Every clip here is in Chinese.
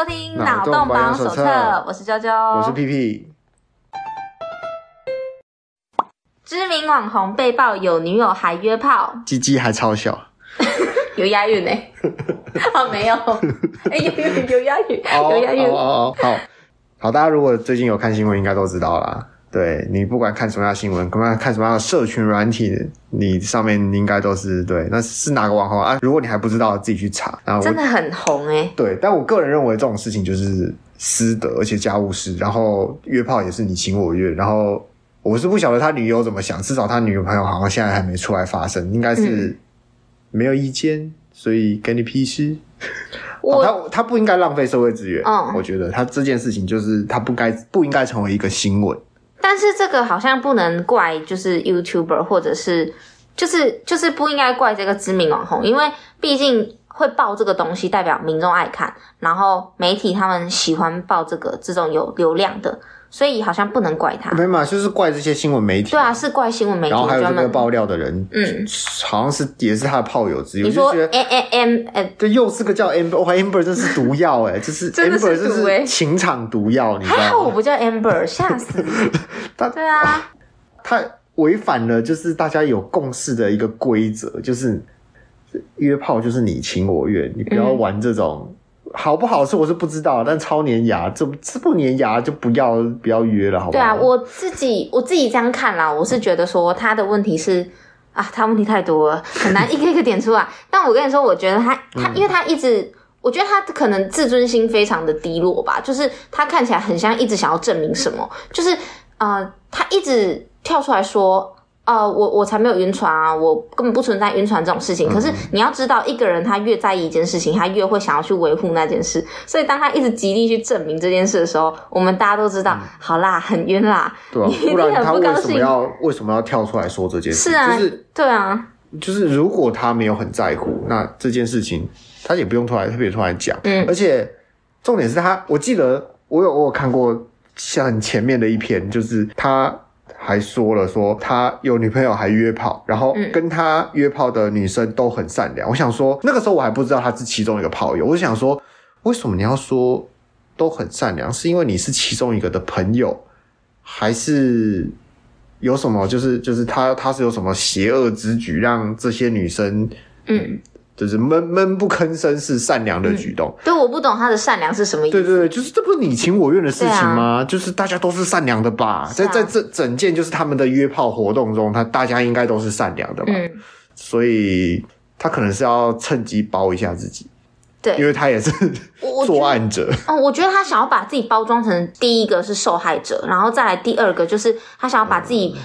收听脑洞保养手册，我是娇娇，我是屁屁。知名网红被曝有女友还约炮，鸡鸡还超小，有押韵呢？哦，没有，哎、欸，有有有押韵，有押韵。哦，好好，大家如果最近有看新闻，应该都知道啦。对，你不管看什么样的新闻，不管看什么样的社群软体，你上面应该都是对，那是哪个网红啊？如果你还不知道，自己去查。然后真的很红诶。对，但我个人认为这种事情就是私德，而且家务事，然后约炮也是你情我愿，然后我是不晓得他女友怎么想，至少他女朋友好像现在还没出来发声，应该是没有意见，嗯、所以给你屁事。我、哦、他他不应该浪费社会资源，嗯，我觉得他这件事情就是他不该不应该成为一个新闻。但是这个好像不能怪，就是 YouTuber 或者是，就是就是不应该怪这个知名网红，因为毕竟会爆这个东西，代表民众爱看，然后媒体他们喜欢爆这个这种有流量的。所以好像不能怪他，没嘛，就是怪这些新闻媒体。对啊，是怪新闻媒体。然后还有这个爆料的人，嗯，好像是也是他的炮友之一。你说 M M M，呃，对，又是个叫 Amber，哇，Amber 这是毒药哎，这是 Amber 这是情场毒药，你知道吗？还好我不叫 Amber，吓死你！他对啊，他违反了就是大家有共识的一个规则，就是约炮就是你情我愿，你不要玩这种。嗯好不好吃我是不知道，但超粘牙，这这不粘牙就不要不要约了，好不好？对啊，我自己我自己这样看啦，我是觉得说他的问题是啊，他问题太多了，很难一个一个点出来。但我跟你说，我觉得他 他，因为他一直，我觉得他可能自尊心非常的低落吧，就是他看起来很像一直想要证明什么，就是呃，他一直跳出来说。呃，我我才没有晕船啊，我根本不存在晕船这种事情。可是你要知道，一个人他越在意一件事情，他越会想要去维护那件事。所以当他一直极力去证明这件事的时候，我们大家都知道，嗯、好啦，很晕啦。对啊，不然他为什么要为什么要跳出来说这件事？是啊，就是对啊，就是如果他没有很在乎，那这件事情他也不用突然特别突然讲。嗯，而且重点是他，我记得我有我有看过像前面的一篇，就是他。还说了说他有女朋友还约炮，然后跟他约炮的女生都很善良。嗯、我想说那个时候我还不知道他是其中一个炮友，我就想说为什么你要说都很善良？是因为你是其中一个的朋友，还是有什么？就是就是他他是有什么邪恶之举让这些女生嗯？就是闷闷不吭声是善良的举动，对，我不懂他的善良是什么意思。对对对，就是这不是你情我愿的事情吗？啊、就是大家都是善良的吧？啊、在在这整件就是他们的约炮活动中，他大家应该都是善良的吧？嗯，所以他可能是要趁机包一下自己，对，因为他也是作案者。哦，我觉得他想要把自己包装成第一个是受害者，然后再来第二个就是他想要把自己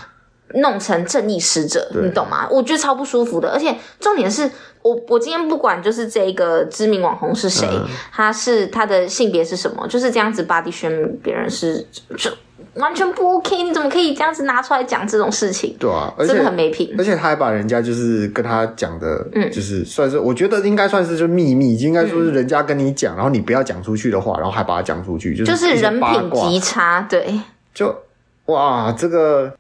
弄成正义使者，嗯、你懂吗？我觉得超不舒服的，而且重点是。我我今天不管就是这个知名网红是谁，嗯、他是他的性别是什么，就是这样子 body shame 别人是就完全不 OK。你怎么可以这样子拿出来讲这种事情？对啊，真的很没品。而且他还把人家就是跟他讲的，嗯，就是算是、嗯、我觉得应该算是就秘密，应该说是人家跟你讲，嗯、然后你不要讲出去的话，然后还把它讲出去，就是就是人品极差，对。就哇，这个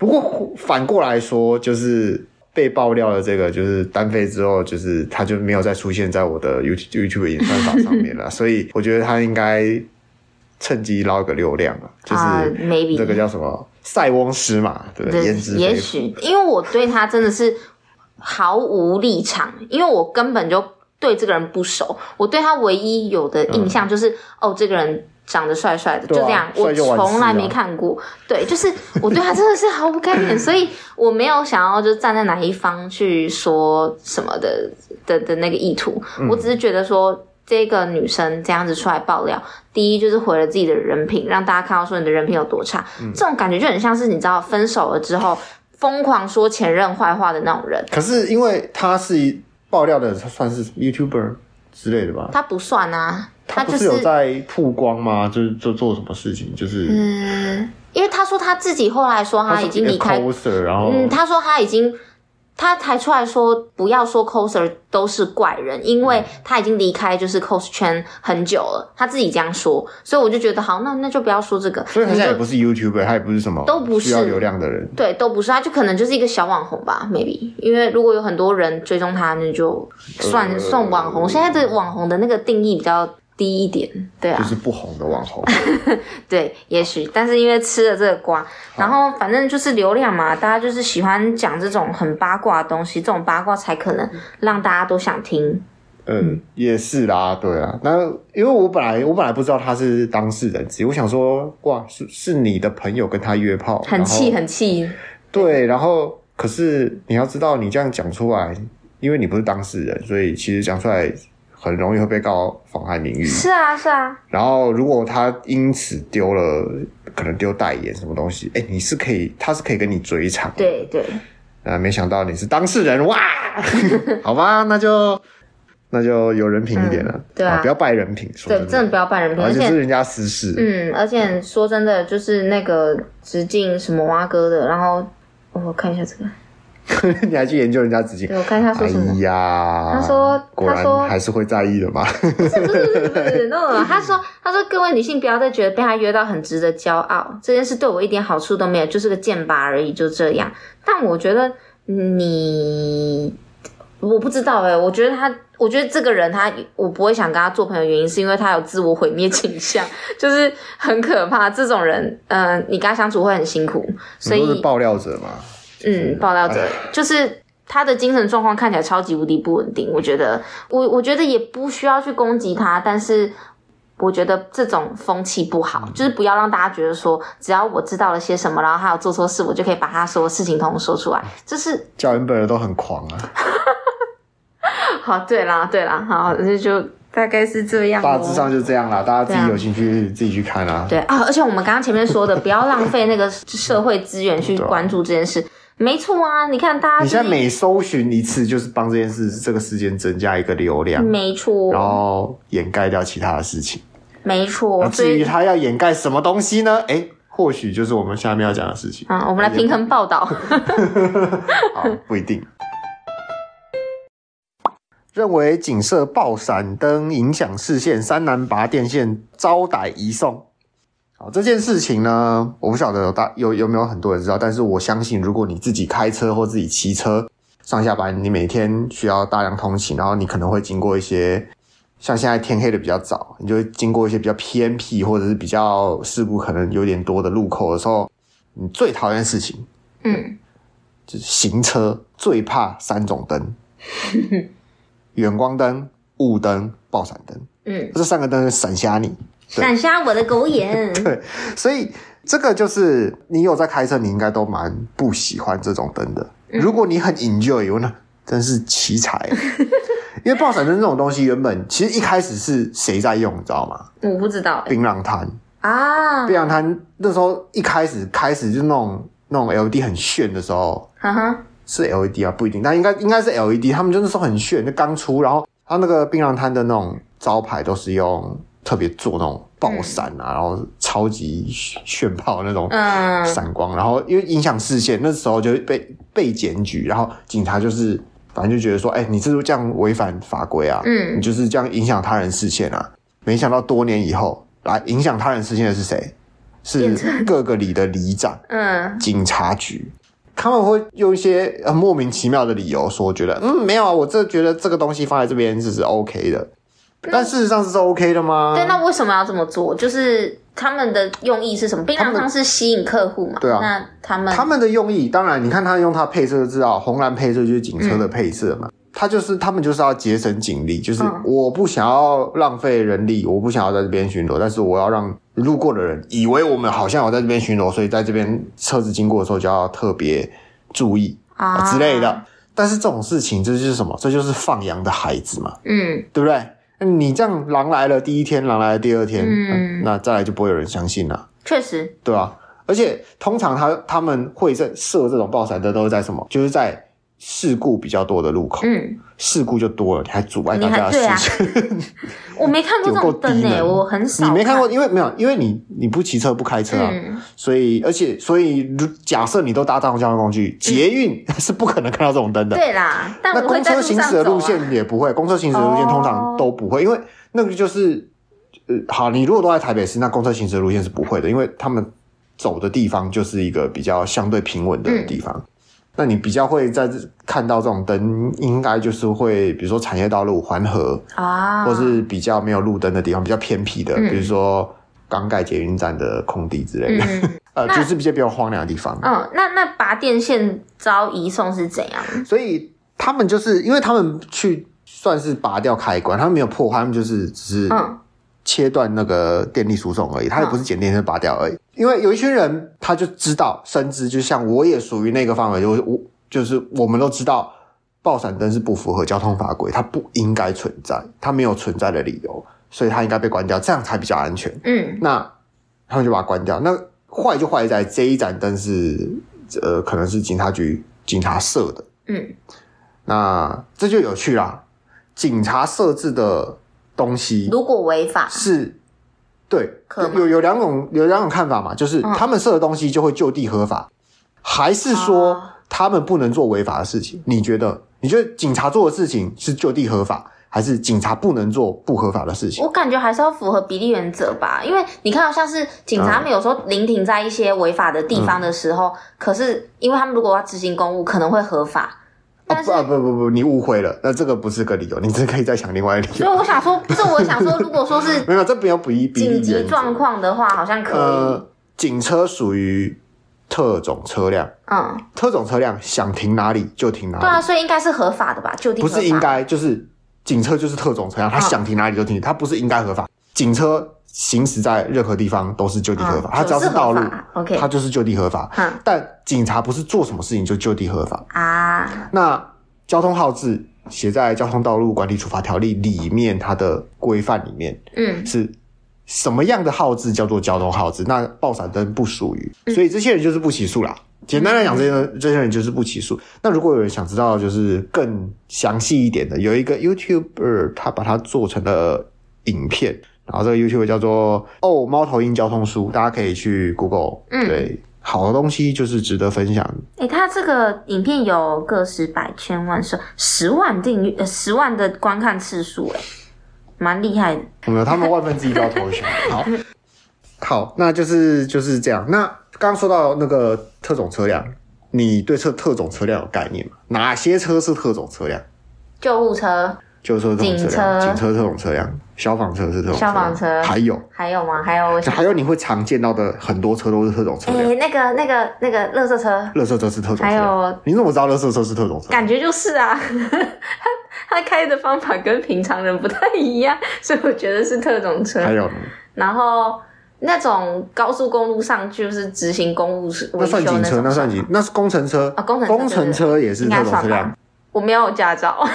不过反过来说就是。被爆料的这个就是单飞之后，就是他就没有再出现在我的 YouTube YouTube 演算法上面了，所以我觉得他应该趁机捞个流量啊，就是 maybe 这个叫什么塞翁失马，对不对？焉知。也许因为我对他真的是毫无立场，因为我根本就对这个人不熟，我对他唯一有的印象就是、嗯、哦，这个人。长得帅帅的，就这样，啊、我从来没看过。对，就是我对他真的是毫无概念，所以我没有想要就站在哪一方去说什么的的的那个意图。嗯、我只是觉得说，这个女生这样子出来爆料，第一就是毁了自己的人品，让大家看到说你的人品有多差。嗯、这种感觉就很像是你知道，分手了之后疯狂说前任坏话的那种人。可是因为他是爆料的，他算是 YouTuber 之类的吧？他不算啊。他不是有在曝光吗？就是做做什么事情？就是嗯，因为他说他自己后来说他已经离开，然后嗯，他说他已经，他才出来说不要说 coser 都是怪人，因为他已经离开就是 cos 圈很久了，他自己这样说，所以我就觉得好，那那就不要说这个。所以他现在也不是 YouTuber，他也不是什么都不是需要流量的人，对，都不是，他就可能就是一个小网红吧，maybe。因为如果有很多人追踪他，那就算、呃、算网红。现在的网红的那个定义比较。低一点，对啊，就是不红的网红，对，也许，但是因为吃了这个瓜，然后反正就是流量嘛，大家就是喜欢讲这种很八卦的东西，这种八卦才可能让大家都想听。嗯，也是啦，对啊，那因为我本来我本来不知道他是当事人，我想说，哇，是是你的朋友跟他约炮，很气很气，对，然后可是你要知道，你这样讲出来，因为你不是当事人，所以其实讲出来很容易会被告妨害名誉。是啊，是啊。然后如果他因此丢了，可能丢代言什么东西，哎，你是可以，他是可以跟你追偿。对对。啊，没想到你是当事人哇！好吧，那就。那就有人品一点了，嗯、对啊，啊，不要败人品，说对，真的不要败人品，而且是人家私事。嗯，而且说真的，就是那个直径什么蛙哥的，然后我看一下这个，你还去研究人家直径？对，我看一下说什么。哎呀，他说，他说还是会在意的嘛。不是不是不是不是，no，他说他说各位女性不要再觉得被他约到很值得骄傲，这件事对我一点好处都没有，就是个剑拔而已，就这样。但我觉得你。我不知道哎、欸，我觉得他，我觉得这个人他，我不会想跟他做朋友，原因是因为他有自我毁灭倾向，就是很可怕。这种人，嗯、呃，你跟他相处会很辛苦。所以是爆料者嘛，嗯，爆料者就是他的精神状况看起来超级无敌不稳定。我觉得，我我觉得也不需要去攻击他，但是我觉得这种风气不好，嗯、就是不要让大家觉得说，只要我知道了些什么，然后他有做错事，我就可以把他所有事情统统说出来。这是叫人本人都很狂啊。好，对啦，对啦，好，那就大概是这样。大致上就这样啦，大家自己有兴趣自己去看啦。对啊，而且我们刚刚前面说的，不要浪费那个社会资源去 关注这件事，没错啊。你看，大家你现在每搜寻一次，就是帮这件事这个事件增加一个流量，没错。然后掩盖掉其他的事情，没错。至于他要掩盖什么东西呢？诶或许就是我们下面要讲的事情啊。我们来平衡报道。好，不一定。认为警设爆闪灯影响视线，三男拔电线遭逮移送。好，这件事情呢，我不晓得有大有有没有很多人知道，但是我相信，如果你自己开车或自己骑车上下班，你每天需要大量通勤，然后你可能会经过一些像现在天黑的比较早，你就会经过一些比较偏僻或者是比较事故可能有点多的路口的时候，你最讨厌的事情，嗯，就是行车最怕三种灯。远光灯、雾灯、爆闪灯，嗯，这三个灯闪瞎你，闪瞎我的狗眼。对，所以这个就是你有在开车，你应该都蛮不喜欢这种灯的。嗯、如果你很 enjoy，那真是奇才。因为爆闪灯这种东西，原本其实一开始是谁在用，你知道吗？我不知道、欸。槟榔摊啊，槟榔摊那时候一开始开始就那种那种 LED 很炫的时候，哈哈。是 LED 啊，不一定，但应该应该是 LED。他们就那时候很炫，就刚出，然后他那个槟榔摊的那种招牌都是用特别做那种爆闪啊，嗯、然后超级炫炮那种闪光，嗯、然后因为影响视线，那时候就被被检举，然后警察就是反正就觉得说，哎、欸，你这是这样违反法规啊，嗯，你就是这样影响他人视线啊。没想到多年以后，来影响他人视线的是谁？是各个里的里长，嗯，警察局。他们会用一些呃莫名其妙的理由说，觉得嗯没有啊，我这觉得这个东西放在这边只是 OK 的，但事实上是 OK 的吗？对，那为什么要这么做？就是他们的用意是什么？槟榔汤是吸引客户嘛？对啊，那他们他们的用意，当然你看他用他配色就知道，红蓝配色就是警车的配色嘛。嗯他就是他们就是要节省警力，就是我不想要浪费人力，我不想要在这边巡逻，但是我要让路过的人以为我们好像有在这边巡逻，所以在这边车子经过的时候就要特别注意啊之类的。但是这种事情这就是什么？这就是放羊的孩子嘛，嗯，对不对？你这样狼来了第一天，狼来了第二天，嗯，那再来就不会有人相信了。确实，对啊？而且通常他他们会在设这种爆闪灯，都是在什么？就是在。事故比较多的路口，嗯，事故就多了，你还阻碍大家的视线。啊、我没看过这种灯 诶，我很少。你没看过，因为没有，因为你你不骑车不开车啊，嗯、所以而且所以假设你都搭大众交通工具，捷运、嗯、是不可能看到这种灯的。对啦，但那公车行驶的路线也不会，公车行驶的路线通常都不会，哦、因为那个就是呃，好，你如果都在台北市，那公车行驶的路线是不会的，因为他们走的地方就是一个比较相对平稳的地方。嗯那你比较会在看到这种灯，应该就是会，比如说产业道路、环河啊，或是比较没有路灯的地方，比较偏僻的，嗯、比如说刚盖捷运站的空地之类的，嗯、呃，就是比较比较荒凉的地方。嗯，那那拔电线遭移送是怎样？所以他们就是因为他们去算是拔掉开关，他们没有破坏，他们就是只是切断那个电力输送而已，他也不是剪电线拔掉而已。因为有一群人，他就知道，深知就像我也属于那个范围，就我就是我们都知道，爆闪灯是不符合交通法规，它不应该存在，它没有存在的理由，所以它应该被关掉，这样才比较安全。嗯，那他们就把它关掉。那坏就坏在这一盏灯是，呃，可能是警察局警察设的。嗯，那这就有趣啦，警察设置的东西，如果违法是。对，有有两种有两种看法嘛，就是他们设的东西就会就地合法，嗯、还是说他们不能做违法的事情？你觉得？你觉得警察做的事情是就地合法，还是警察不能做不合法的事情？我感觉还是要符合比例原则吧，因为你看到像是警察们有时候临停在一些违法的地方的时候，嗯、可是因为他们如果要执行公务，可能会合法。啊不啊不不不，你误会了，那这个不是个理由，你这可以再想另外一个理由。所以我想说，不是我想说，如果说是 没有，这没有比比紧急状况的话，好像可以。呃，警车属于特种车辆，嗯，特种车辆想停哪里就停哪里。对啊，所以应该是合法的吧？就不是应该，就是警车就是特种车辆，他想停哪里就停，他不是应该合法。警车。行驶在任何地方都是就地合法，它只要是道路，OK，它就是就地合法。但警察不是做什么事情就就地合法啊。那交通号志写在《交通道路管理处罚条例》里面，它的规范里面，嗯，是什么样的号志叫做交通号志？那爆闪灯不属于，所以这些人就是不起诉啦。简单来讲，这些这些人就是不起诉。那如果有人想知道就是更详细一点的，有一个 YouTuber 他把它做成了影片。然后这个 YouTube 叫做哦猫头鹰交通书，大家可以去 Google。嗯，对，好的东西就是值得分享。诶，他这个影片有个十百千万十十万订阅，呃，十万的观看次数，诶，蛮厉害的。没有，他们万分之一都要投降。好，好，那就是就是这样。那刚刚说到那个特种车辆，你对特特种车辆有概念吗？哪些车是特种车辆？救护车。就是说这种车辆，警车、警车这种车辆，消防车是特种车，消防车。还有？还有吗？还有还有你会常见到的很多车都是特种车那个那个那个垃圾车，垃圾车是特种车。还有。你怎么知道垃圾车是特种车？感觉就是啊，他 他开的方法跟平常人不太一样，所以我觉得是特种车。还有呢，然后那种高速公路上就是执行公务是那算警车，那算警，那是工程车。啊，工程工程车也是特种车辆。我没有驾照，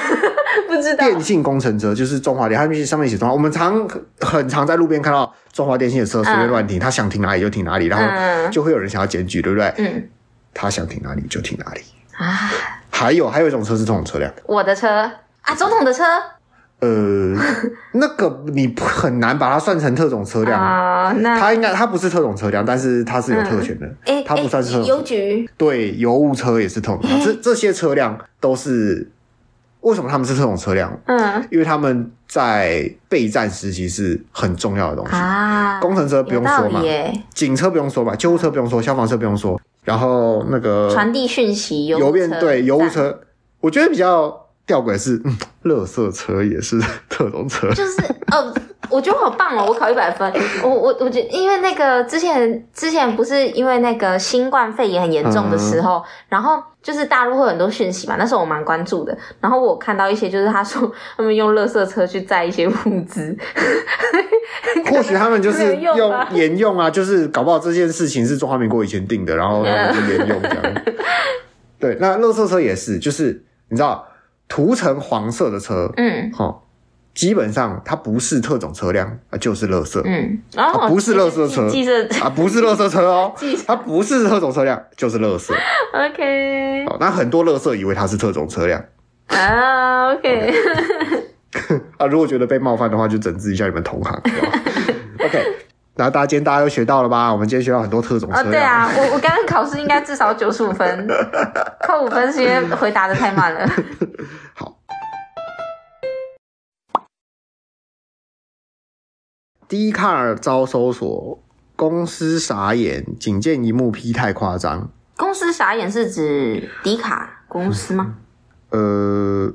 不知道。电信工程车就是中华电，它上面写中华。我们常很常在路边看到中华电信的车随便乱停，他、想停哪里就停哪里，然后就会有人想要检举，对不对？嗯。他想停哪里就停哪里啊。还有还有一种车是这种车辆，我的车啊，总统的车。呃，那个你很难把它算成特种车辆啊。那它应该它不是特种车辆，但是它是有特权的。哎、嗯，它不算是特。邮局对，邮务车也是特种。这这些车辆都是为什么他们是特种车辆？嗯，因为他们在备战时期是很重要的东西啊。工程车不用说嘛，警车不用说嘛，救护车不用说，消防车不用说，然后那个传递讯息邮邮便对油污车，我觉得比较。吊诡是，嗯，垃圾车也是特种车，就是呃，我觉得好棒哦，我考一百分。我我我觉得，因为那个之前之前不是因为那个新冠肺炎很严重的时候，嗯、然后就是大陆会有很多讯息嘛，那时候我蛮关注的。然后我看到一些，就是他说他们用垃圾车去载一些物资，或许他们就是用沿用啊，就是搞不好这件事情是中华民国以前定的，然后他们就沿用这样。对，那垃圾车也是，就是你知道。涂成黄色的车，嗯，好，基本上它不是特种车辆啊，就是垃圾，嗯，它不是垃圾车，啊，不是垃圾车哦，它不是特种车辆，就是垃圾，OK，好，那很多垃圾以为它是特种车辆。啊，OK，啊，如果觉得被冒犯的话，就整治一下你们同行，OK。然后大家今天大家都学到了吧？我们今天学到很多特种车辆。哦，对啊，我我刚刚考试应该至少九十五分，扣五分是因为回答的太慢了。好。Dcard 遭搜索，公司傻眼，仅见一幕 P 太夸张。公司傻眼是指迪卡公司吗？呃，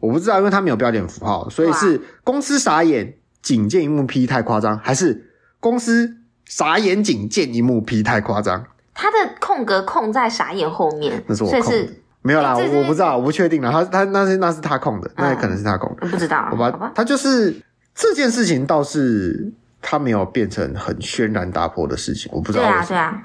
我不知道，因为他没有标点符号，所以是公司傻眼，仅见一幕 P 太夸张，还是公司傻眼仅见一幕 P 太夸张？他的空格空在傻眼后面，那是我空的，没有啦，我我不知道，我不确定啦。他他那是那是他空的，那也可能是他空的，不知道，好吧？他就是这件事情倒是他没有变成很轩然大波的事情，我不知道为什么。对啊，对啊。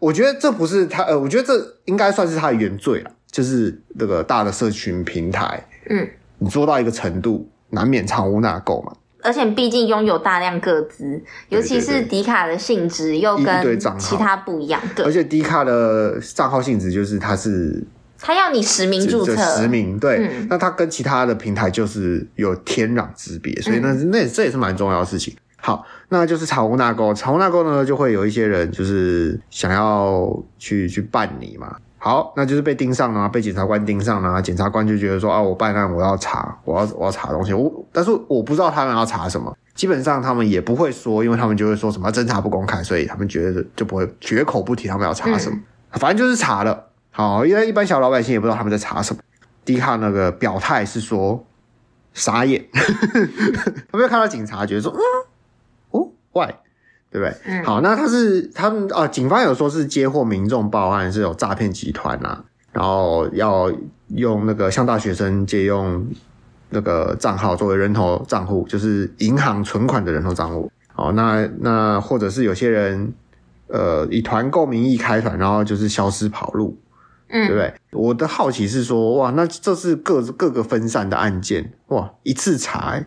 我觉得这不是他，呃，我觉得这应该算是他的原罪了，就是那个大的社群平台，嗯，你做到一个程度，难免藏污纳垢嘛。而且毕竟拥有大量个资，尤其是迪卡的性质又跟其他不一样，对。而且迪卡的账号性质就是它是，它要你实名注册，实名对。嗯、那他跟其他的平台就是有天壤之别，所以那那这也是蛮重要的事情。好，那就是藏污纳垢。藏污纳垢呢，就会有一些人就是想要去去办你嘛。好，那就是被盯上了，被检察官盯上了。检察官就觉得说啊，我办案，我要查，我要我要查东西。我但是我不知道他们要查什么。基本上他们也不会说，因为他们就会说什么侦查不公开，所以他们觉得就不会绝口不提他们要查什么。嗯、反正就是查了。好，因为一般小老百姓也不知道他们在查什么。迪卡那个表态是说傻眼，他没有看到警察觉得说嗯。哦，why，，对不对？嗯，好，那他是他们啊，警方有说是接获民众报案，是有诈骗集团啊，然后要用那个向大学生借用那个账号作为人头账户，就是银行存款的人头账户。好，那那或者是有些人呃以团购名义开团，然后就是消失跑路，嗯，对不对？我的好奇是说，哇，那这是各各个分散的案件，哇，一次查。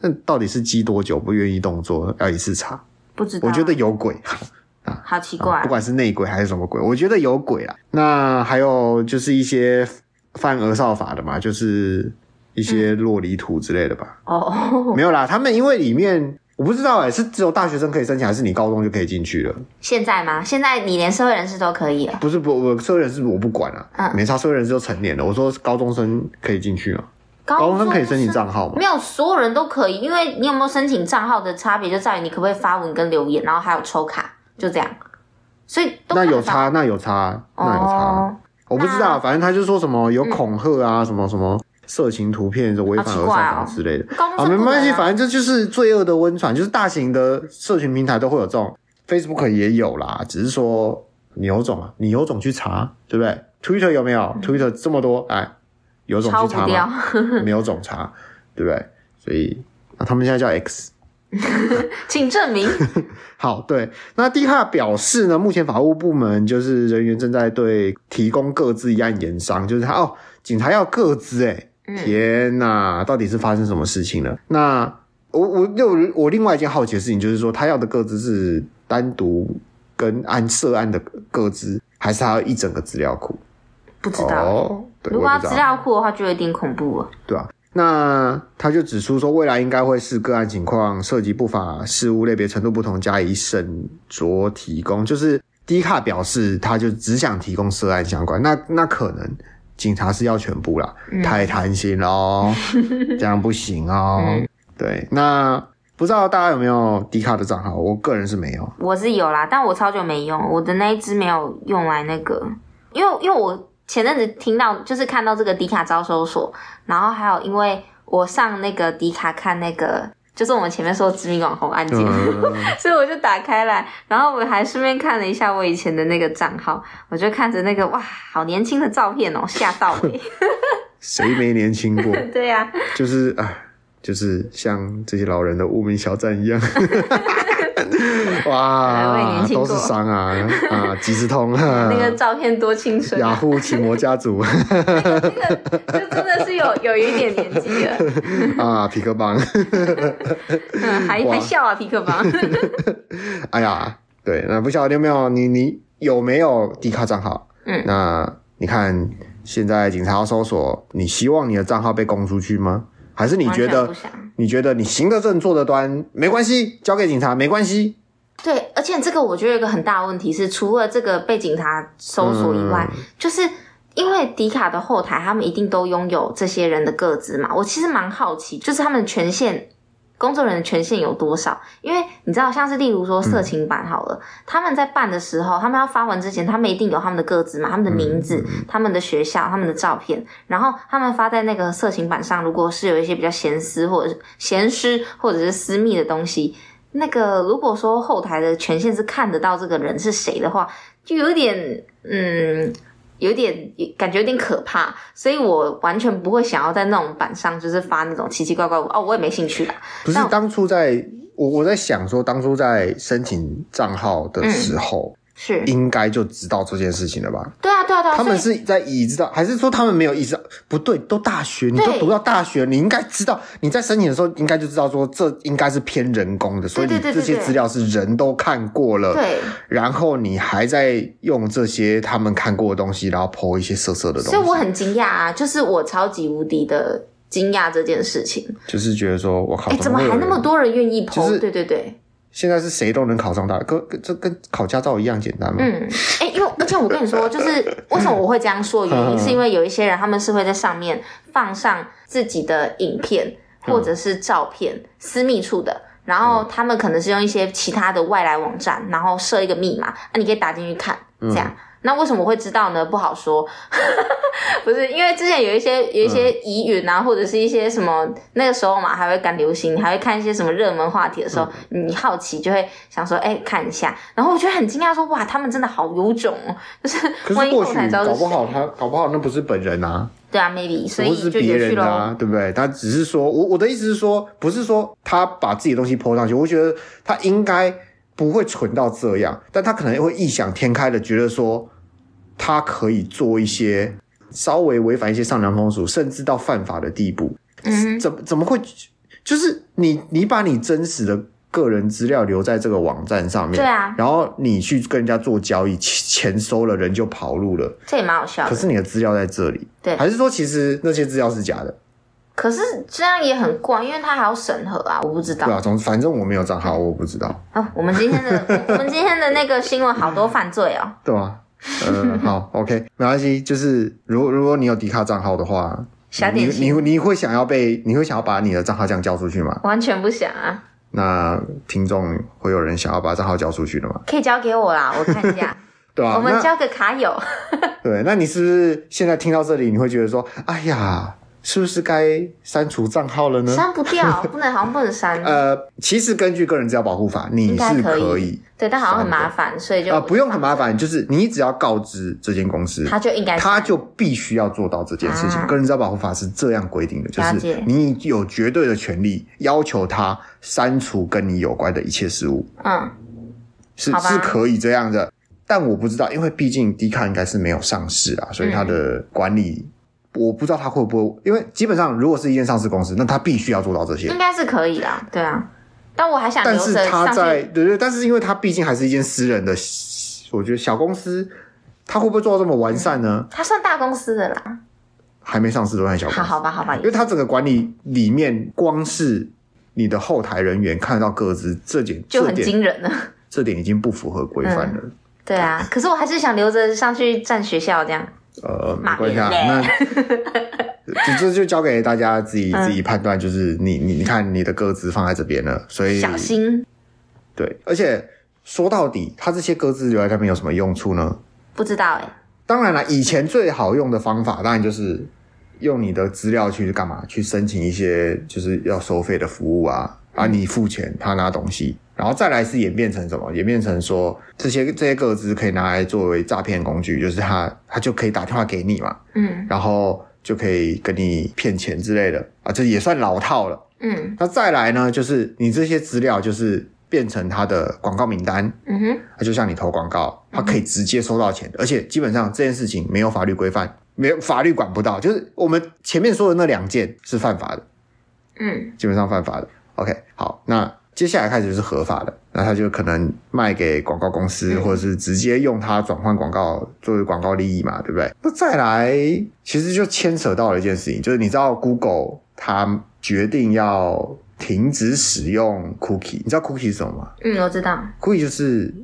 那到底是积多久不愿意动作，要一次查？不知道，我觉得有鬼 啊！好奇怪，不管是内鬼还是什么鬼，我觉得有鬼啦。那还有就是一些犯儿少法的嘛，就是一些落离图之类的吧？哦、嗯，没有啦，他们因为里面我不知道哎、欸，是只有大学生可以申请，还是你高中就可以进去了？现在吗？现在你连社会人士都可以了？不是不，我社会人士我不管啊，嗯，没差，社会人士都成年了。我说高中生可以进去吗？高中生可以申请账号吗？没有，所有人都可以，因为你有没有申请账号的差别就在于你可不可以发文跟留言，然后还有抽卡，就这样。所以那有差，那有差，那有差。哦、我不知道，反正他就说什么有恐吓啊，嗯、什么什么色情图片，就违反儿少法之类的。啊，啊，没关系，反正这就是罪恶的温床，就是大型的社群平台都会有这种，Facebook 也有啦，只是说你有种啊，你有种去查，对不对？Twitter 有没有、嗯、Twitter 这么多？哎。有种去查吗？没有种查，对不对？所以啊，他们现在叫 X，请证明。好，对。那 D 卡表示呢，目前法务部门就是人员正在对提供各自一案研商，就是他哦，警察要各自，哎，天哪，到底是发生什么事情了？那我我又我另外一件好奇的事情就是说，他要的个资是单独跟按涉案的个资，还是他要一整个资料库？不知道。哦如果要资料库的话，就有点恐怖了。对啊，那他就指出说，未来应该会是个案情况，涉及不法事务类别程度不同，加以审酌提供。就是低卡表示，他就只想提供涉案相关，那那可能警察是要全部啦，嗯、太贪心了哦，这样不行哦。嗯、对，那不知道大家有没有迪卡的账号？我个人是没有，我是有啦，但我超久没用，我的那一支没有用来那个，因为因为我。前阵子听到，就是看到这个迪卡招收所，然后还有因为我上那个迪卡看那个，就是我们前面说的知名网红案件，嗯、所以我就打开来，然后我还顺便看了一下我以前的那个账号，我就看着那个哇，好年轻的照片哦，吓到我。谁没年轻过？对呀、啊，就是啊，就是像这些老人的无名小站一样。哇，都是伤啊啊！即时通，那个照片多青春。雅虎奇摩家族，那个那个，就真的是有有一点年纪了 啊！皮克邦，嗯，还还笑啊！皮克邦，哎呀，对，那不晓得你有没有你你有没有 D 卡账号？嗯，那你看现在警察要搜索，你希望你的账号被公出去吗？还是你觉得你觉得你行得正坐得端没关系，交给警察没关系？对，而且这个我觉得有一个很大的问题是，除了这个被警察搜索以外，嗯、就是因为迪卡的后台，他们一定都拥有这些人的个资嘛。我其实蛮好奇，就是他们权限工作人员的权限有多少？因为你知道，像是例如说色情版好了，嗯、他们在办的时候，他们要发文之前，他们一定有他们的个资嘛，他们的名字、嗯、他们的学校、他们的照片，然后他们发在那个色情版上，如果是有一些比较闲私或者是闲私或者是私密的东西，那个如果说后台的权限是看得到这个人是谁的话，就有点嗯。有点感觉有点可怕，所以我完全不会想要在那种板上就是发那种奇奇怪怪哦，我也没兴趣啦。不是当初在我我在想说，当初在申请账号的时候。嗯是应该就知道这件事情了吧？对啊，对啊，对啊。他们是在已知道，还是说他们没有意识到？不对，都大学，你都读到大学，你应该知道。你在申请的时候，应该就知道说这应该是偏人工的，所以你这些资料是人都看过了。对。然后你还在用这些他们看过的东西，然后 po 一些色色的东西。所以我很惊讶啊，就是我超级无敌的惊讶这件事情，就是觉得说，我靠，哎，怎么还那么多人愿意 po？就是对对对。现在是谁都能考上大学，跟这跟考驾照一样简单吗？嗯，哎、欸，因为而且我跟你说，就是为什么我会这样说的原因，是因为有一些人他们是会在上面放上自己的影片或者是照片，嗯、私密处的，然后他们可能是用一些其他的外来网站，然后设一个密码，那、啊、你可以打进去看，这样。嗯那为什么会知道呢？不好说，不是因为之前有一些有一些疑云啊，嗯、或者是一些什么那个时候嘛，还会赶流行，还会看一些什么热门话题的时候，嗯、你好奇就会想说，哎、欸，看一下。然后我觉得很惊讶，说哇，他们真的好有种哦，就是万一后台招，搞不好他搞不好那不是本人啊。对啊，maybe，所以就别人啊，对不对？他只是说我我的意思是说，不是说他把自己的东西 po 上去，我觉得他应该。不会蠢到这样，但他可能会异想天开的觉得说，他可以做一些稍微违反一些上梁风俗，甚至到犯法的地步。嗯，怎么怎么会？就是你你把你真实的个人资料留在这个网站上面，对啊，然后你去跟人家做交易，钱收了，人就跑路了，这也蛮好笑的。可是你的资料在这里，对，还是说其实那些资料是假的？可是这样也很怪，因为他还要审核啊，我不知道。对啊，总反正我没有账号，我不知道。哦，我们今天的我们今天的那个新闻好多犯罪哦。对啊，呃，好，OK，没关系。就是如果如果你有迪卡账号的话，小点心，你你你会想要被你会想要把你的账号这样交出去吗？完全不想啊。那听众会有人想要把账号交出去的吗？可以交给我啦，我看一下。对啊，我们交个卡友。对，那你是不是现在听到这里，你会觉得说，哎呀？是不是该删除账号了呢？删不掉，不能，好像不能删。呃，其实根据个人资料保护法，你是可以，对，但好像很麻烦，所以就啊、呃，不用很麻烦，就是你只要告知这间公司，他就应该，他就必须要做到这件事情。啊、个人资料保护法是这样规定的，就是你有绝对的权利要求他删除跟你有关的一切事物。嗯，是是可以这样的，但我不知道，因为毕竟 D 卡应该是没有上市啊，所以它的管理。嗯我不知道他会不会，因为基本上如果是一间上市公司，那他必须要做到这些，应该是可以的，对啊。但我还想，但是他在对对，但是因为他毕竟还是一间私人的，我觉得小公司，他会不会做到这么完善呢？他算大公司的啦，还没上市都算小公司，好吧，好吧。因为他整个管理里面，光是你的后台人员看得到各自，这点就很惊人了，这点已经不符合规范了。嗯。对啊，可是我还是想留着上去占学校这样。呃，没关系啊，那 这这就交给大家自己自己判断，就是你你你看你的个资放在这边了，所以小心。对，而且说到底，它这些个资留在那边有什么用处呢？不知道哎、欸。当然了，以前最好用的方法，当然就是用你的资料去干嘛？去申请一些就是要收费的服务啊，啊，你付钱，他拿东西。然后再来是演变成什么？演变成说这些这些个资可以拿来作为诈骗工具，就是他他就可以打电话给你嘛，嗯，然后就可以跟你骗钱之类的。啊，这也算老套了，嗯。那再来呢，就是你这些资料就是变成他的广告名单，嗯哼，他就像你投广告，他可以直接收到钱。的，而且基本上这件事情没有法律规范，没有法律管不到，就是我们前面说的那两件是犯法的，嗯，基本上犯法的。OK，好，那。接下来开始就是合法的，那他就可能卖给广告公司，或者是直接用它转换广告作为广告利益嘛，对不对？那再来，其实就牵扯到了一件事情，就是你知道 Google 它决定要停止使用 Cookie，你知道 Cookie 是什么吗？嗯，我知道。Cookie 就是，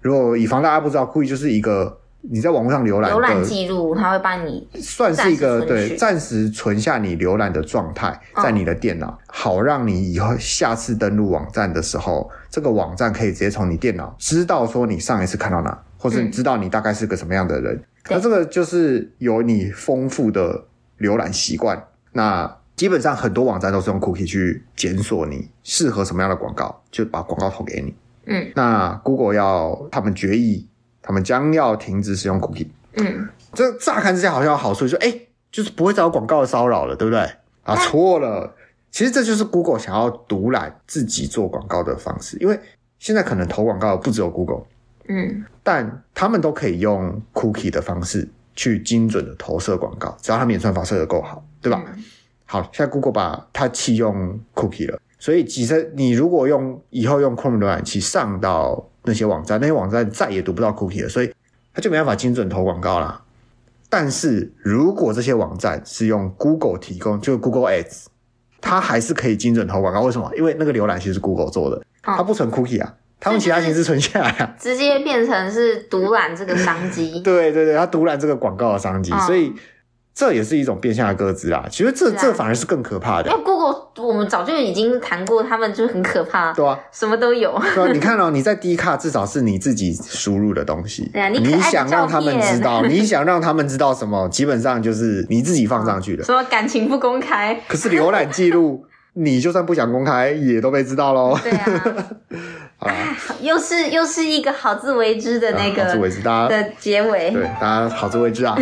如果以防大家不知道，Cookie 就是一个你在网络上浏览浏览记录，它会帮你算是一个对暂时存下你浏览的状态在你的电脑，嗯、好让你以后下次登录网站的时候，这个网站可以直接从你电脑知道说你上一次看到哪，或是你知道你大概是个什么样的人。嗯、那这个就是有你丰富的浏览习惯。那基本上很多网站都是用 cookie 去检索你适合什么样的广告，就把广告投给你。嗯，那 Google 要他们决议。他们将要停止使用 cookie。嗯，这乍看之下好像有好处，就哎，就是不会再有广告的骚扰了，对不对？啊，错了，其实这就是 Google 想要独揽自己做广告的方式，因为现在可能投广告的不只有 Google，嗯，但他们都可以用 cookie 的方式去精准的投射广告，只要他们演算法设的够好，对吧？嗯、好，现在 Google 把它弃用 cookie 了，所以其实你如果用以后用 Chrome 浏览器上到。那些网站，那些网站再也读不到 cookie 了，所以他就没办法精准投广告啦。但是如果这些网站是用 Google 提供，就是 Google Ads，它还是可以精准投广告。为什么？因为那个浏览器是 Google 做的，它不存 cookie 啊，它用其他形式存下来啊，直接变成是独揽这个商机。对对对，它独揽这个广告的商机，所以。这也是一种变相的鸽子啊！其实这、啊、这反而是更可怕的。因为 Google 我们早就已经谈过，他们就很可怕。对啊，什么都有。对啊，你看哦，你在 D 卡至少是你自己输入的东西。对啊，你，你想让他们知道，你想让他们知道什么，基本上就是你自己放上去的。说感情不公开。可是浏览记录，你就算不想公开，也都被知道喽。对啊。啊，又是又是一个好自为之的那个、啊、好自为之，大家的结尾。对，大家好自为之啊。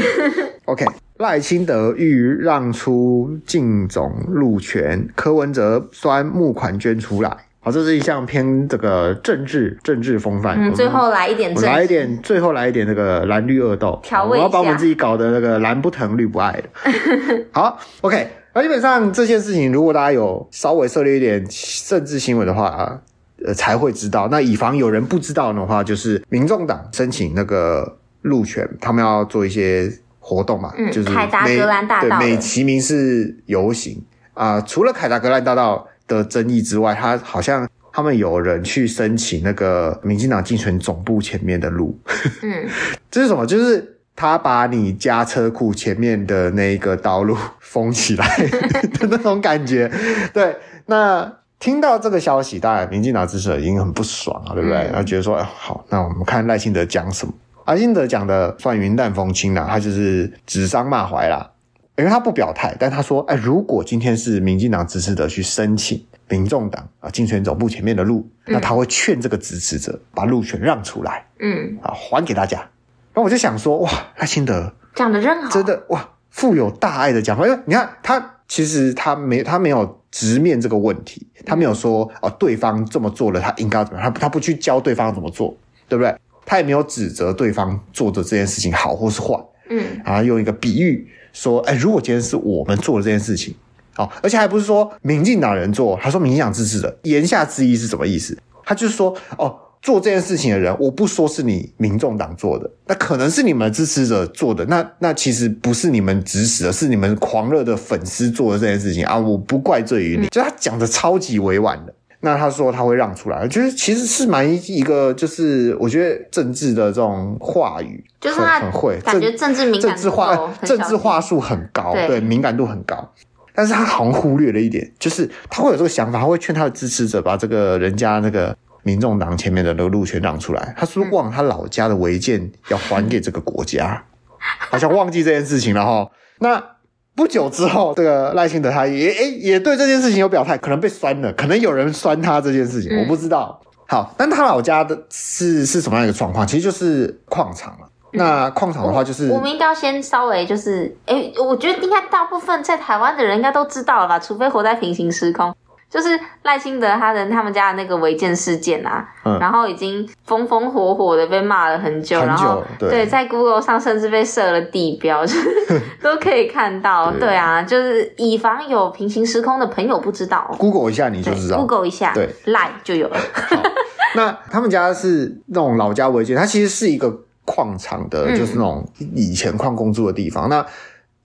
OK。赖清德欲让出竞总路权，柯文哲酸募款捐出来。好，这是一项偏这个政治政治风范。嗯，最后来一点，来一点，最后来一点那个蓝绿恶斗，调味。我要把我们自己搞得那个蓝不疼绿不爱的。好，OK。那基本上这件事情，如果大家有稍微涉猎一点政治新闻的话，呃，才会知道。那以防有人不知道的话，就是民众党申请那个路权，他们要做一些。活动嘛，嗯、就是凯达格兰大道，对，美其名是游行啊、呃。除了凯达格兰大道的争议之外，他好像他们有人去申请那个民进党竞选总部前面的路。嗯，这是什么？就是他把你家车库前面的那一个道路封起来 的那种感觉。对，那听到这个消息，当然民进党支持者已经很不爽了，对不对？然后、嗯、觉得说，好，那我们看赖清德讲什么。赖清德讲的算云淡风轻啦，他就是指桑骂槐啦，因为他不表态，但他说，哎，如果今天是民进党支持者去申请民众党啊竞选总部前面的路，嗯、那他会劝这个支持者把路权让出来，嗯，啊还给大家。那我就想说，哇，赖清德讲的真好，真的哇，富有大爱的讲法，因为你看他其实他没他没有直面这个问题，他没有说哦对方这么做了，他应该怎么样，他他不去教对方怎么做，对不对？他也没有指责对方做的这件事情好或是坏，嗯，然后用一个比喻说，哎，如果今天是我们做的这件事情，哦，而且还不是说民进党人做，他说民进党支持的，言下之意是什么意思？他就是说，哦，做这件事情的人，我不说是你民众党做的，那可能是你们支持者做的，那那其实不是你们指使的，是你们狂热的粉丝做的这件事情啊，我不怪罪于你，嗯、就他讲的超级委婉的。那他说他会让出来，就是其实是蛮一个，就是我觉得政治的这种话语，就是他很会，感觉政治敏感，政治话，政治话术很高，对，对，敏感度很高。但是他好像忽略了一点，就是他会有这个想法，他会劝他的支持者把这个人家那个民众党前面的那个路权让出来。他是不是忘他老家的违建要还给这个国家，好像忘记这件事情了哈。那。不久之后，这个赖清德他也诶也对这件事情有表态，可能被酸了，可能有人酸他这件事情，嗯、我不知道。好，但他老家的是是什么样一个状况？其实就是矿场了。嗯、那矿场的话，就是我们应该要先稍微就是，诶我觉得应该大部分在台湾的人应该都知道了吧，除非活在平行时空。就是赖清德他的他们家的那个违建事件啊，嗯、然后已经风风火火的被骂了很久，很久然后对，对在 Google 上甚至被设了地标，就是 都可以看到。对，对啊，就是以防有平行时空的朋友不知道，Google 一下你就知道，Google 一下，对，赖就有了。那他们家是那种老家违建，它其实是一个矿场的，嗯、就是那种以前矿工住的地方。那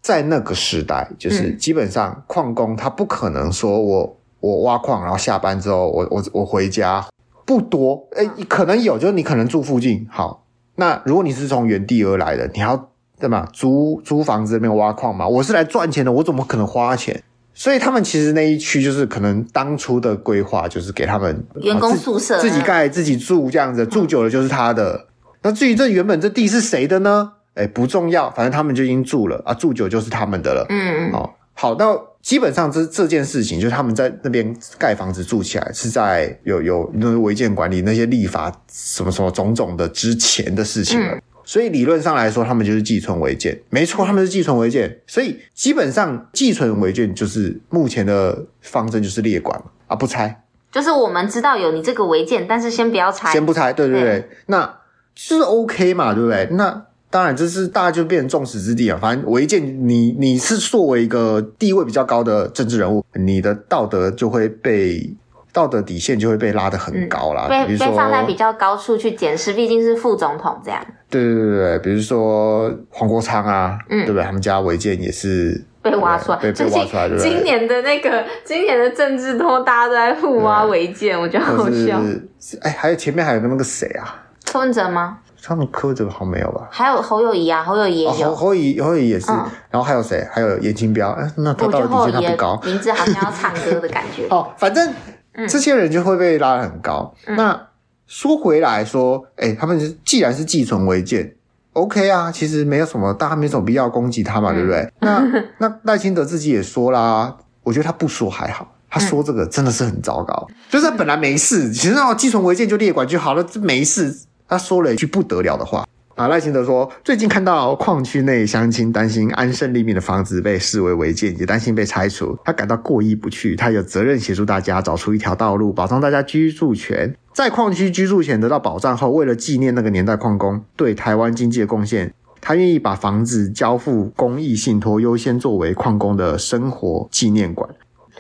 在那个时代，就是基本上矿工他不可能说我。我挖矿，然后下班之后，我我我回家不多，诶可能有，就是你可能住附近，好，那如果你是从原地而来的，你要对吗？租租房子那边挖矿嘛？我是来赚钱的，我怎么可能花钱？所以他们其实那一区就是可能当初的规划就是给他们员工宿舍，自己盖自己住这样子，住久了就是他的。嗯、那至于这原本这地是谁的呢？哎，不重要，反正他们就已经住了啊，住久就是他们的了。嗯嗯。哦，好，那基本上这这件事情就是他们在那边盖房子住起来，是在有有那违建管理那些立法什么什么种种的之前的事情了。嗯所以理论上来说，他们就是寄存违建，没错，他们是寄存违建。所以基本上寄存违建就是目前的方针就是列管啊，不拆。就是我们知道有你这个违建，但是先不要拆，先不拆。对对对，对那就是 OK 嘛，对不对？那当然这是大家就变成众矢之的啊。反正违建，你你是作为一个地位比较高的政治人物，你的道德就会被。道德底线就会被拉得很高啦，嗯、比如说被放在比较高处去检视，毕竟是副总统这样。对对对对，比如说黄国昌啊，嗯，对不对？他们家违建也是被挖出来，被被挖出来，对对？今年的那个今年的政治通，大家都在互挖违建，我觉得好笑。哎，还有前面还有那个谁啊？柯文哲吗？他们柯文哲好像没有吧？还有侯友谊啊，侯友谊也有，哦、侯友谊侯友谊也是。嗯、然后还有谁？还有严金彪。哎，那他到底底线他不高，名字好像要唱歌的感觉。哦，反正。这些人就会被拉得很高。嗯、那说回来说，哎、欸，他们既然是寄存违建，OK 啊，其实没有什么，大家没什么必要攻击他嘛，嗯、对不对？那那赖清德自己也说啦，我觉得他不说还好，他说这个真的是很糟糕。嗯、就是他本来没事，其实那种寄存违建就列管就好了，这没事。他说了一句不得了的话。啊，赖清德说，最近看到矿区内乡亲担心安身立命的房子被视为违建，也担心被拆除，他感到过意不去。他有责任协助大家找出一条道路，保障大家居住权。在矿区居住权得到保障后，为了纪念那个年代矿工对台湾经济的贡献，他愿意把房子交付公益信托，优先作为矿工的生活纪念馆。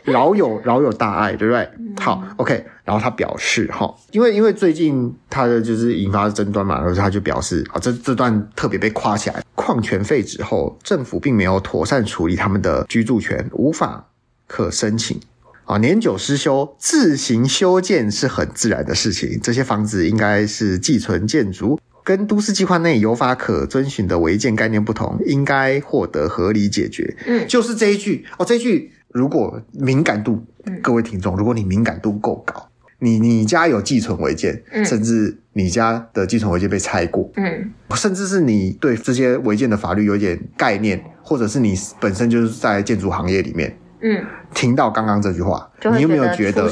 饶有饶有大爱，对不对？好，OK。然后他表示，哈，因为因为最近他的就是引发争端嘛，然后他就表示，啊，这这段特别被夸起来。矿权废止后，政府并没有妥善处理他们的居住权，无法可申请。啊，年久失修，自行修建是很自然的事情。这些房子应该是寄存建筑，跟都市计划内有法可遵循的违建概念不同，应该获得合理解决。嗯，就是这一句哦，这一句。如果敏感度，各位听众，如果你敏感度够高，你你家有寄存违建，嗯、甚至你家的寄存违建被拆过，嗯，甚至是你对这些违建的法律有点概念，或者是你本身就是在建筑行业里面，嗯，听到刚刚这句话，你有没有觉得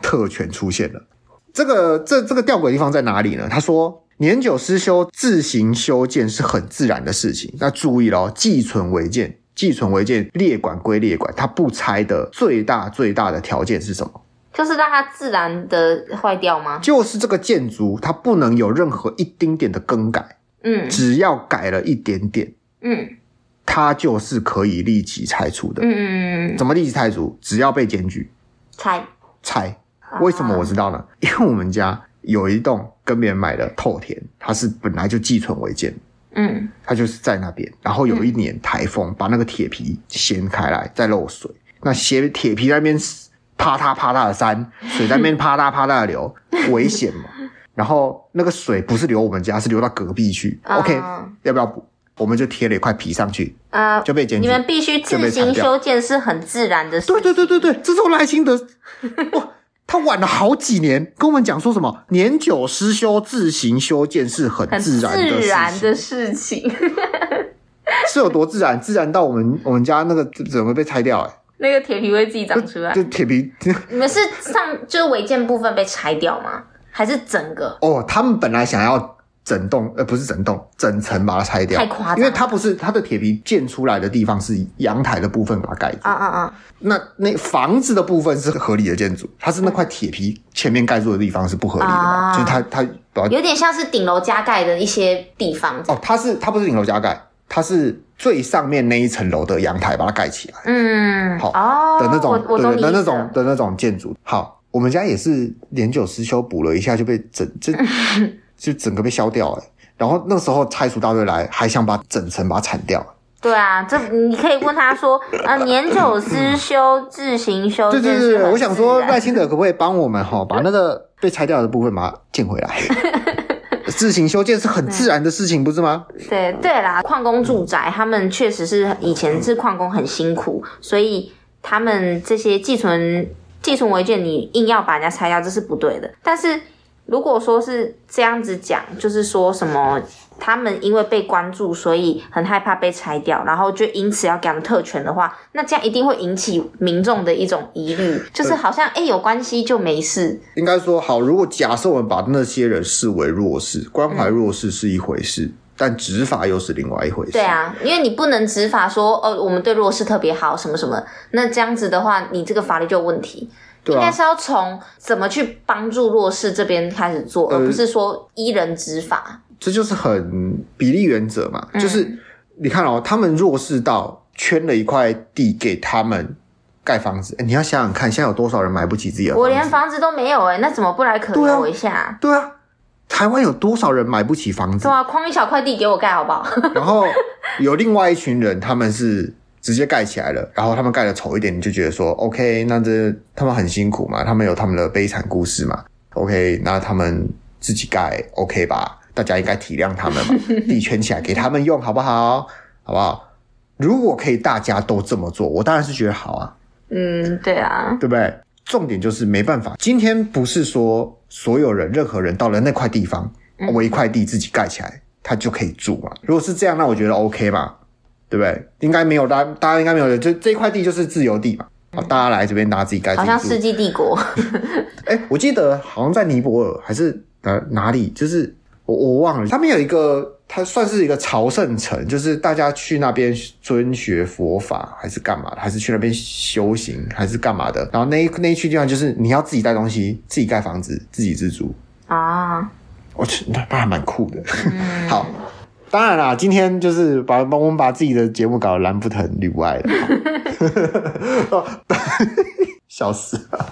特权出现了？这个这这个吊诡的地方在哪里呢？他说，年久失修，自行修建是很自然的事情。那注意咯，寄存违建。寄存违建列管归列管，它不拆的最大最大的条件是什么？就是让它自然的坏掉吗？就是这个建筑它不能有任何一丁点的更改，嗯，只要改了一点点，嗯，它就是可以立即拆除的，嗯嗯嗯。怎么立即拆除？只要被检举，拆拆。为什么我知道呢？啊、因为我们家有一栋跟别人买的透田，它是本来就寄存违建。嗯，它就是在那边，然后有一年台风把那个铁皮掀开来，在漏水，那斜铁皮在那边啪嗒啪嗒的山，水在那边啪嗒啪嗒的流，危险嘛。然后那个水不是流我们家，是流到隔壁去。Uh, OK，要不要补？我们就贴了一块皮上去，啊，uh, 就被检举。你们必须自行修建是很自然的事。对对对对对，这是我赖清德。哇他晚了好几年，跟我们讲说什么年久失修，自行修建是很自然的自然的事情，是有多自然？自然到我们我们家那个怎么被拆掉？哎，那个铁皮会自己长出来？就铁皮，你们是上就是违建部分被拆掉吗？还是整个？哦，他们本来想要。整栋呃不是整栋，整层把它拆掉，太夸张。因为它不是它的铁皮建出来的地方是阳台的部分，把它盖住。啊啊啊！那那房子的部分是合理的建筑，它是那块铁皮前面盖住的地方是不合理的嘛？啊、就是它它有点像是顶楼加盖的一些地方。哦，它是它不是顶楼加盖，它是最上面那一层楼的阳台把它盖起来。嗯，好哦的那种对的那种的那种建筑。好，我们家也是年久失修，补了一下就被整这。就整个被削掉了，然后那时候拆除大队来，还想把整层把它铲掉。对啊，这你可以问他说，啊，年久失修，自行修。对对对，我想说赖清德可不可以帮我们哈，把那个被拆掉的部分把它建回来？自行修建是很自然的事情，不是吗？对对啦，矿工住宅，他们确实是以前是矿工很辛苦，所以他们这些寄存寄存违建，你硬要把人家拆掉，这是不对的。但是如果说是这样子讲，就是说什么？他们因为被关注，所以很害怕被拆掉，然后就因此要给他们特权的话，那这样一定会引起民众的一种疑虑，就是好像哎、欸、有关系就没事。应该说好，如果假设我们把那些人视为弱势，关怀弱势是一回事，嗯、但执法又是另外一回事。对啊，因为你不能执法说哦，我们对弱势特别好什么什么，那这样子的话，你这个法律就有问题。应该是要从怎么去帮助弱势这边开始做，呃、而不是说依人执法。这就是很比例原则嘛，嗯、就是你看哦，他们弱势到圈了一块地给他们盖房子，你要想想看，现在有多少人买不起自己的房子？我连房子都没有哎，那怎么不来可怜我一下？对啊，对啊，台湾有多少人买不起房子？对啊，框一小块地给我盖好不好？然后有另外一群人，他们是直接盖起来了，然后他们盖的丑一点，你就觉得说，OK，那这他们很辛苦嘛，他们有他们的悲惨故事嘛，OK，那他们自己盖 OK 吧？大家应该体谅他们嘛，地圈起来给他们用，好不好？好不好？如果可以，大家都这么做，我当然是觉得好啊。嗯，对啊，对不对？重点就是没办法，今天不是说所有人、任何人到了那块地方，围一块地自己盖起来，他就可以住嘛。如果是这样，那我觉得 OK 嘛，对不对？应该没有，大家大家应该没有，就这块地就是自由地嘛。好，大家来这边，大家自己盖。好像世纪帝国。哎，我记得好像在尼泊尔还是哪哪里，就是。我我忘了，他们有一个，它算是一个朝圣城，就是大家去那边遵学佛法，还是干嘛的，还是去那边修行，还是干嘛的。然后那一那一区地方，就是你要自己带东西，自己盖房子，自给自足啊。我去，那还蛮酷的。嗯、好，当然啦，今天就是把我们把自己的节目搞得蓝不疼绿不爱的。笑死了，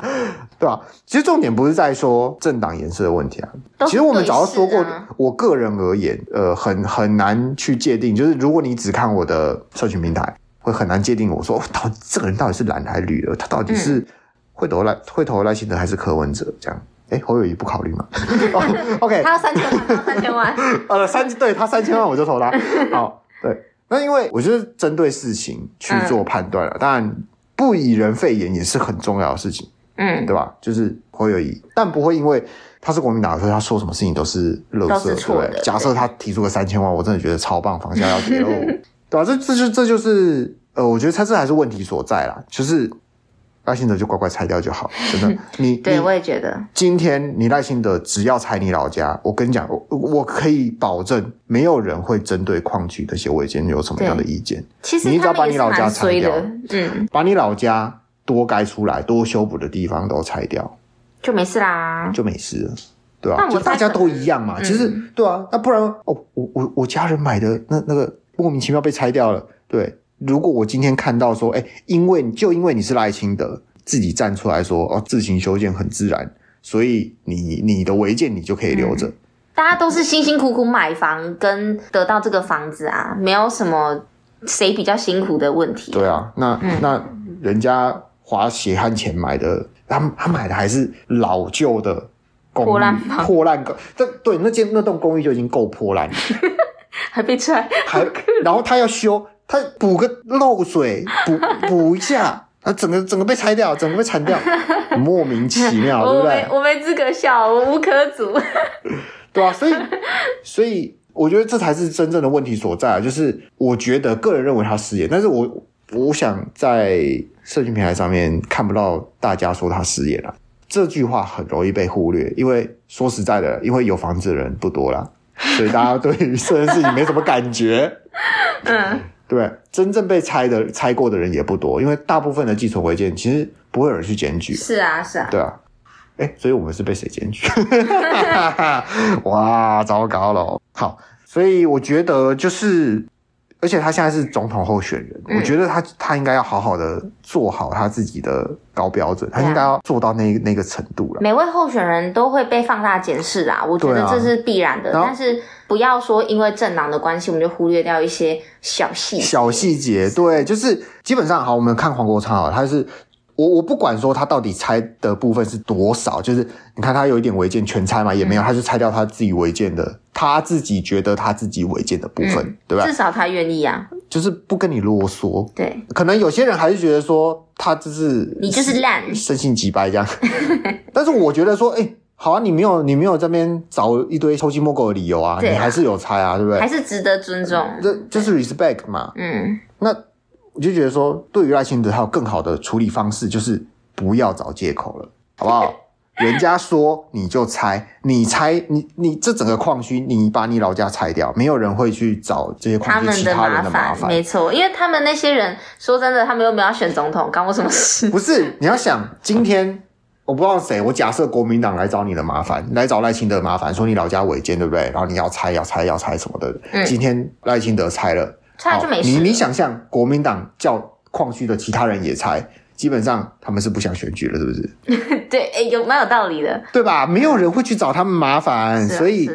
对吧？其实重点不是在说政党颜色的问题啊。其实我们早就说过，我个人而言，呃，很很难去界定。就是如果你只看我的社群平台，会很难界定我说，哦，到这个人到底是蓝还是绿的？他到底是会投赖会投赖清德还是柯文哲？这样，哎，侯友谊不考虑吗？OK，他要三千万，他要三千万。呃，三对他三千万我就投他。好，对，那因为我就是针对事情去做判断了，当然。不以人废言也是很重要的事情，嗯，对吧？就是侯友谊，但不会因为他是国民党，所以他说什么事情都是垃圾，对不对？假设他提出个三千万，我真的觉得超棒，房价要跌喽，对吧？这这就这就是呃，我觉得他这还是问题所在啦，就是赖清德就乖乖拆掉就好，真的。你对我也觉得，今天你赖清德只要拆你老家，我跟你讲，我我可以保证，没有人会针对矿区的些违建有什么样的意见。其实你只要把你老家拆掉，嗯，把你老家多盖出来、多修补的地方都拆掉，就没事啦，就没事了，对吧、啊？就大家都一样嘛。嗯、其实，对啊，那不然哦，我我我家人买的那那个莫名其妙被拆掉了，对。如果我今天看到说，哎，因为就因为你是赖清德自己站出来说，哦，自行修建很自然，所以你你的违建你就可以留着。嗯、大家都是辛辛苦苦买房跟得到这个房子啊，没有什么谁比较辛苦的问题、啊。对啊，那、嗯、那人家花血汗钱买的，他他买的还是老旧的公寓破烂房，破烂个，这对那间那栋公寓就已经够破烂了，还被拆，还然后他要修。他补个漏水，补 补一下，他整个整个被拆掉，整个被铲掉，莫名其妙，对不对？我没资格笑，我无可阻。对啊，所以所以我觉得这才是真正的问题所在啊！就是我觉得个人认为他失言，但是我我想在社群平台上面看不到大家说他失言了。这句话很容易被忽略，因为说实在的，因为有房子的人不多啦，所以大家对于这件事情没什么感觉。嗯。对，真正被拆的拆过的人也不多，因为大部分的寄存违建其实不会有人去检举。是啊，是啊。对啊，哎，所以我们是被谁检举？哇，糟糕了！好，所以我觉得就是。而且他现在是总统候选人，嗯、我觉得他他应该要好好的做好他自己的高标准，他应该要做到那那个程度了。每位候选人都会被放大检视啊，我觉得这是必然的。啊、但是不要说因为政党的关系，我们就忽略掉一些小细。小细节，对，就是基本上好，我们看黄国昌啊，他是。我我不管说他到底拆的部分是多少，就是你看他有一点违建全拆嘛，也没有，嗯、他就拆掉他自己违建的，他自己觉得他自己违建的部分，嗯、对吧？至少他愿意啊，就是不跟你啰嗦。对，可能有些人还是觉得说他就是你就是烂，生性急白这样。但是我觉得说，哎、欸，好啊，你没有你没有这边找一堆偷鸡摸狗的理由啊，啊你还是有拆啊，对不对？还是值得尊重，这就是 respect 嘛。嗯，那。我就觉得说，对于赖清德，他有更好的处理方式，就是不要找借口了，好不好？人家说你就拆，你拆，你你这整个矿区，你把你老家拆掉，没有人会去找这些矿区其他人的麻烦。没错，因为他们那些人说真的，他们又没有要选总统，干我什么事？不是，你要想，今天我不知道谁，我假设国民党来找你的麻烦，来找赖清德的麻烦，说你老家违建，对不对？然后你要拆，要拆，要拆什么的。嗯，今天赖清德拆了。拆就没事。你你想象国民党叫矿区的其他人也拆，基本上他们是不想选举了，是不是？对，诶有蛮有道理的，对吧？没有人会去找他们麻烦，所以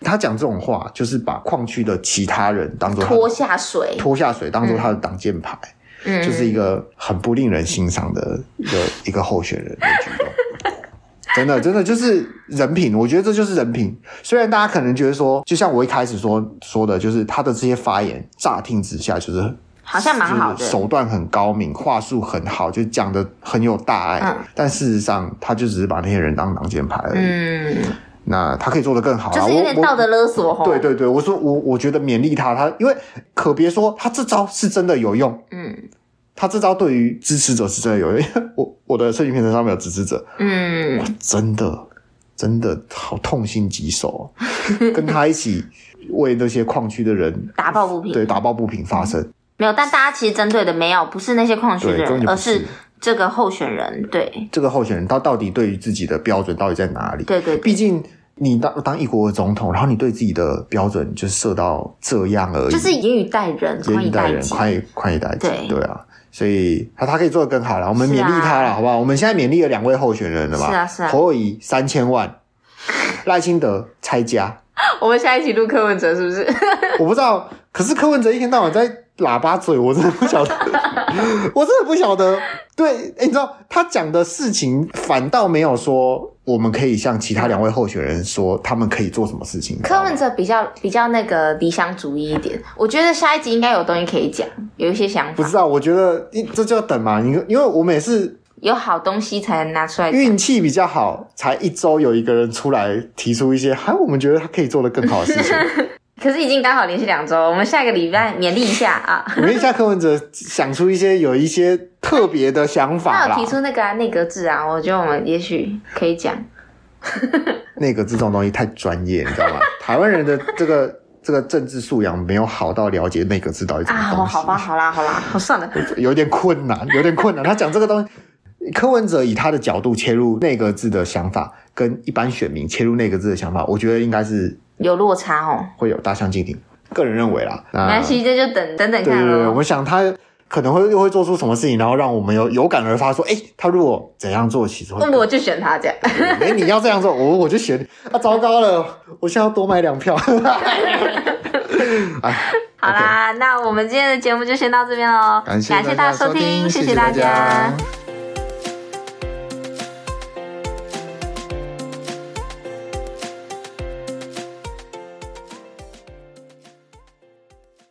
他讲这种话，就是把矿区的其他人当做拖下水，拖下水当做他的挡箭牌，嗯，就是一个很不令人欣赏的一个一个候选人的举动。真的，真的就是人品。我觉得这就是人品。虽然大家可能觉得说，就像我一开始说说的，就是他的这些发言，乍听之下就是好像蛮好的，手段很高明，话术很好，就讲的很有大爱。嗯，但事实上，他就只是把那些人当挡箭牌而已。嗯，那他可以做得更好啊，就是有点道德勒索。对对对，我说我我觉得勉励他，他因为可别说他这招是真的有用。嗯。他这招对于支持者是真的有用，我我的社群平台上面有支持者，嗯，真的真的好痛心疾首，跟他一起为那些矿区的人打抱不平，对，打抱不平发声。没有，但大家其实针对的没有不是那些矿区的人，而是这个候选人。对，这个候选人他到底对于自己的标准到底在哪里？对对，毕竟你当当一国的总统，然后你对自己的标准就设到这样而已，就是严以待人，严以待人，宽以宽以待己，对对啊。所以他他可以做的更好了，我们勉励他了，啊、好不好？我们现在勉励了两位候选人了嘛？是啊是啊。侯友谊三千万，赖清德拆家。我们现在一起录柯文哲是不是？我不知道，可是柯文哲一天到晚在喇叭嘴，我真的不晓得，我真的不晓得。对，欸，你知道他讲的事情，反倒没有说我们可以向其他两位候选人说他们可以做什么事情。柯文哲比较比较那个理想主义一点，我觉得下一集应该有东西可以讲，有一些想法。不知道，我觉得这就要等嘛。你因为我们也是有好东西才能拿出来，运气比较好，才一周有一个人出来提出一些，还我们觉得他可以做的更好的事情。可是已经刚好连续两周，我们下个礼拜勉励一下啊！勉励一下柯文哲，想出一些有一些特别的想法。他有提出那个啊，内阁制啊，我觉得我们也许可以讲。内阁制这种东西太专业，你知道吗？台湾人的这个这个政治素养没有好到了解内阁制到底怎么东西。啊，好吧，好啦，好啦，好算了，有点困难，有点困难。他讲这个东西，柯文哲以他的角度切入内阁制的想法，跟一般选民切入内阁制的想法，我觉得应该是。有落差哦，会有大相径庭。个人认为啦，没关系，这就等等等看。对对对，我想他可能会又会做出什么事情，然后让我们有有感而发，说，哎，他如果怎样做，其实会。那我就选他这样。哎，你要这样做，我我就选你。啊，糟糕了，我现在要多买两票。哎，好啦，Okay 那我们今天的节目就先到这边喽。感谢，感谢大家收听，谢谢大家。谢谢大家。